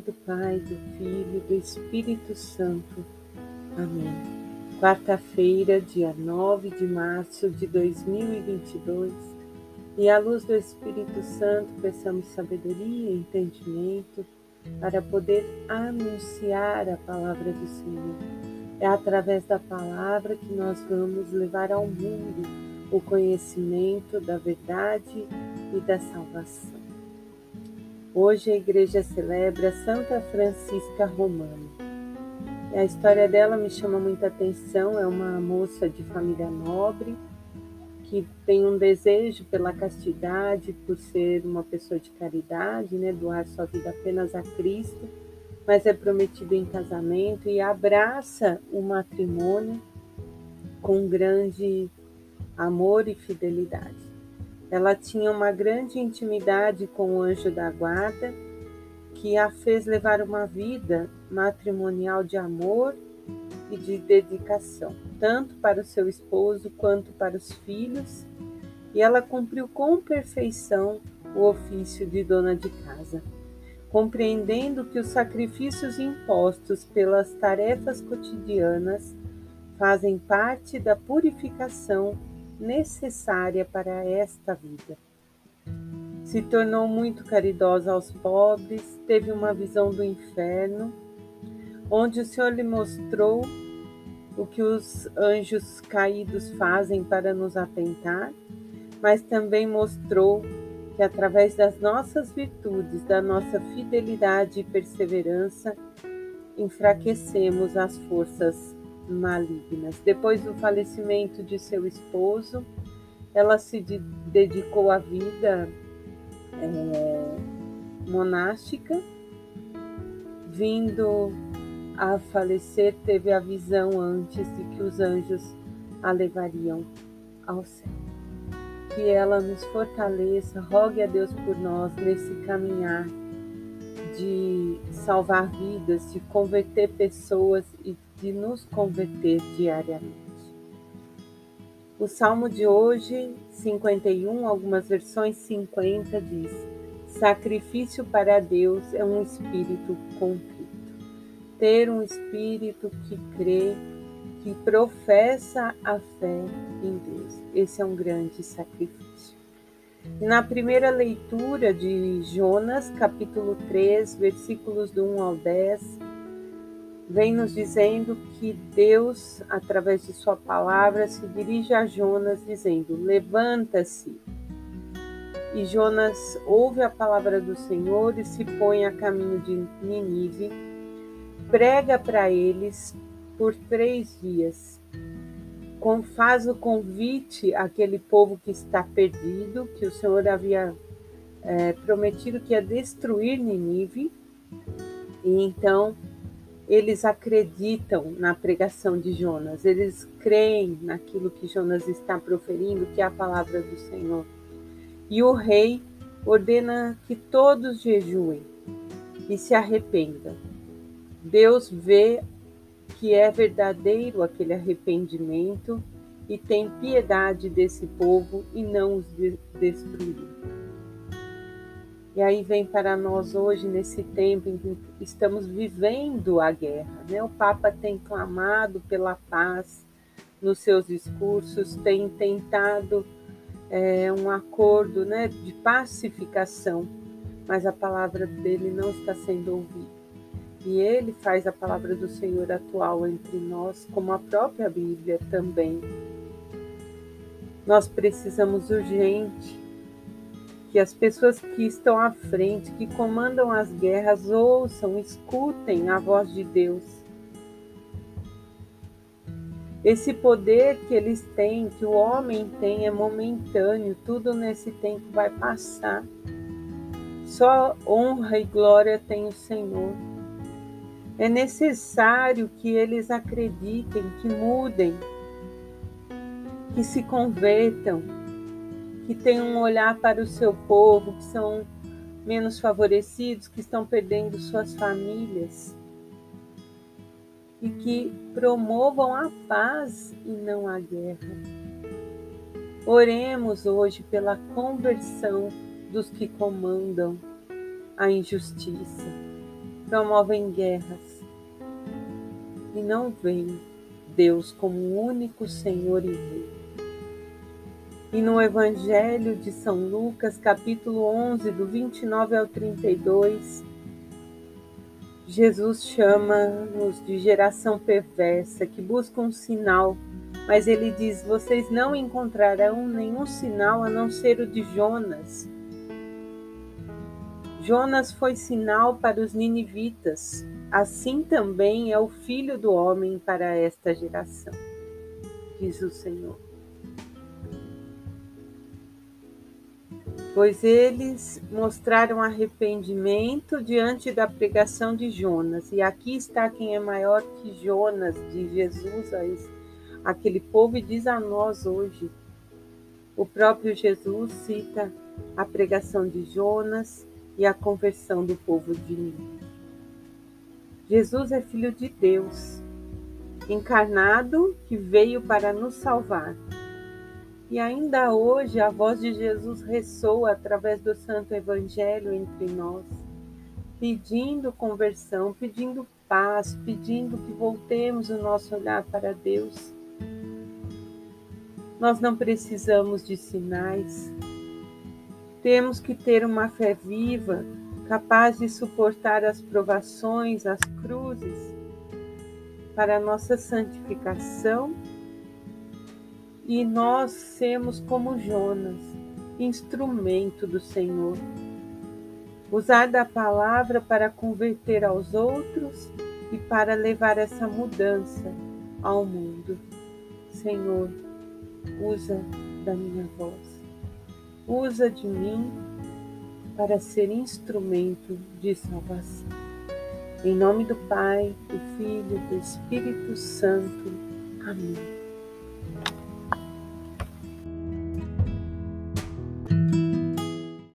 nome do Pai, do Filho e do Espírito Santo. Amém. Quarta-feira, dia 9 de março de 2022, e à luz do Espírito Santo, peçamos sabedoria e entendimento para poder anunciar a palavra do Senhor. É através da palavra que nós vamos levar ao mundo o conhecimento da verdade e da salvação. Hoje a igreja celebra Santa Francisca Romana. A história dela me chama muita atenção. É uma moça de família nobre que tem um desejo pela castidade, por ser uma pessoa de caridade, né, doar sua vida apenas a Cristo, mas é prometida em casamento e abraça o matrimônio com grande amor e fidelidade. Ela tinha uma grande intimidade com o anjo da guarda, que a fez levar uma vida matrimonial de amor e de dedicação, tanto para o seu esposo quanto para os filhos, e ela cumpriu com perfeição o ofício de dona de casa, compreendendo que os sacrifícios impostos pelas tarefas cotidianas fazem parte da purificação necessária para esta vida. Se tornou muito caridosa aos pobres, teve uma visão do inferno, onde o Senhor lhe mostrou o que os anjos caídos fazem para nos atentar, mas também mostrou que através das nossas virtudes, da nossa fidelidade e perseverança, enfraquecemos as forças malignas. Depois do falecimento de seu esposo, ela se dedicou à vida é, monástica, vindo a falecer, teve a visão antes de que os anjos a levariam ao céu. Que ela nos fortaleça, rogue a Deus por nós nesse caminhar de salvar vidas, de converter pessoas e de nos converter diariamente. O salmo de hoje, 51, algumas versões 50, diz: Sacrifício para Deus é um espírito contrito. Ter um espírito que crê, que professa a fé em Deus. Esse é um grande sacrifício. Na primeira leitura de Jonas, capítulo 3, versículos do 1 ao 10, vem nos dizendo que Deus, através de Sua palavra, se dirige a Jonas dizendo: Levanta-se. E Jonas ouve a palavra do Senhor e se põe a caminho de Ninive, prega para eles por três dias. Faz o convite àquele povo que está perdido, que o Senhor havia é, prometido que ia destruir Ninive. E então eles acreditam na pregação de Jonas, eles creem naquilo que Jonas está proferindo, que é a palavra do Senhor. E o rei ordena que todos jejuem e se arrependam. Deus vê que é verdadeiro aquele arrependimento e tem piedade desse povo e não os destruiu. E aí vem para nós hoje, nesse tempo em que estamos vivendo a guerra. Né? O Papa tem clamado pela paz nos seus discursos, tem tentado é, um acordo né, de pacificação, mas a palavra dele não está sendo ouvida. E ele faz a palavra do Senhor atual entre nós, como a própria Bíblia também. Nós precisamos urgente que as pessoas que estão à frente, que comandam as guerras, ouçam, escutem a voz de Deus. Esse poder que eles têm, que o homem tem, é momentâneo, tudo nesse tempo vai passar. Só honra e glória tem o Senhor. É necessário que eles acreditem, que mudem, que se convertam, que têm um olhar para o seu povo, que são menos favorecidos, que estão perdendo suas famílias. E que promovam a paz e não a guerra. Oremos hoje pela conversão dos que comandam a injustiça. promovem guerras e não veem Deus como o único Senhor e Rei. E no Evangelho de São Lucas, capítulo 11, do 29 ao 32, Jesus chama-nos de geração perversa que busca um sinal, mas ele diz: Vocês não encontrarão nenhum sinal a não ser o de Jonas. Jonas foi sinal para os ninivitas, assim também é o filho do homem para esta geração, diz o Senhor. Pois eles mostraram arrependimento diante da pregação de Jonas. E aqui está quem é maior que Jonas, de Jesus a esse, aquele povo e diz a nós hoje. O próprio Jesus cita a pregação de Jonas e a conversão do povo de Nínive. Jesus é filho de Deus, encarnado que veio para nos salvar e ainda hoje a voz de Jesus ressoa através do Santo Evangelho entre nós, pedindo conversão, pedindo paz, pedindo que voltemos o nosso olhar para Deus. Nós não precisamos de sinais. Temos que ter uma fé viva, capaz de suportar as provações, as cruzes, para a nossa santificação e nós sermos como Jonas, instrumento do Senhor. Usar da palavra para converter aos outros e para levar essa mudança ao mundo. Senhor, usa da minha voz, usa de mim para ser instrumento de salvação. Em nome do Pai, do Filho e do Espírito Santo. Amém.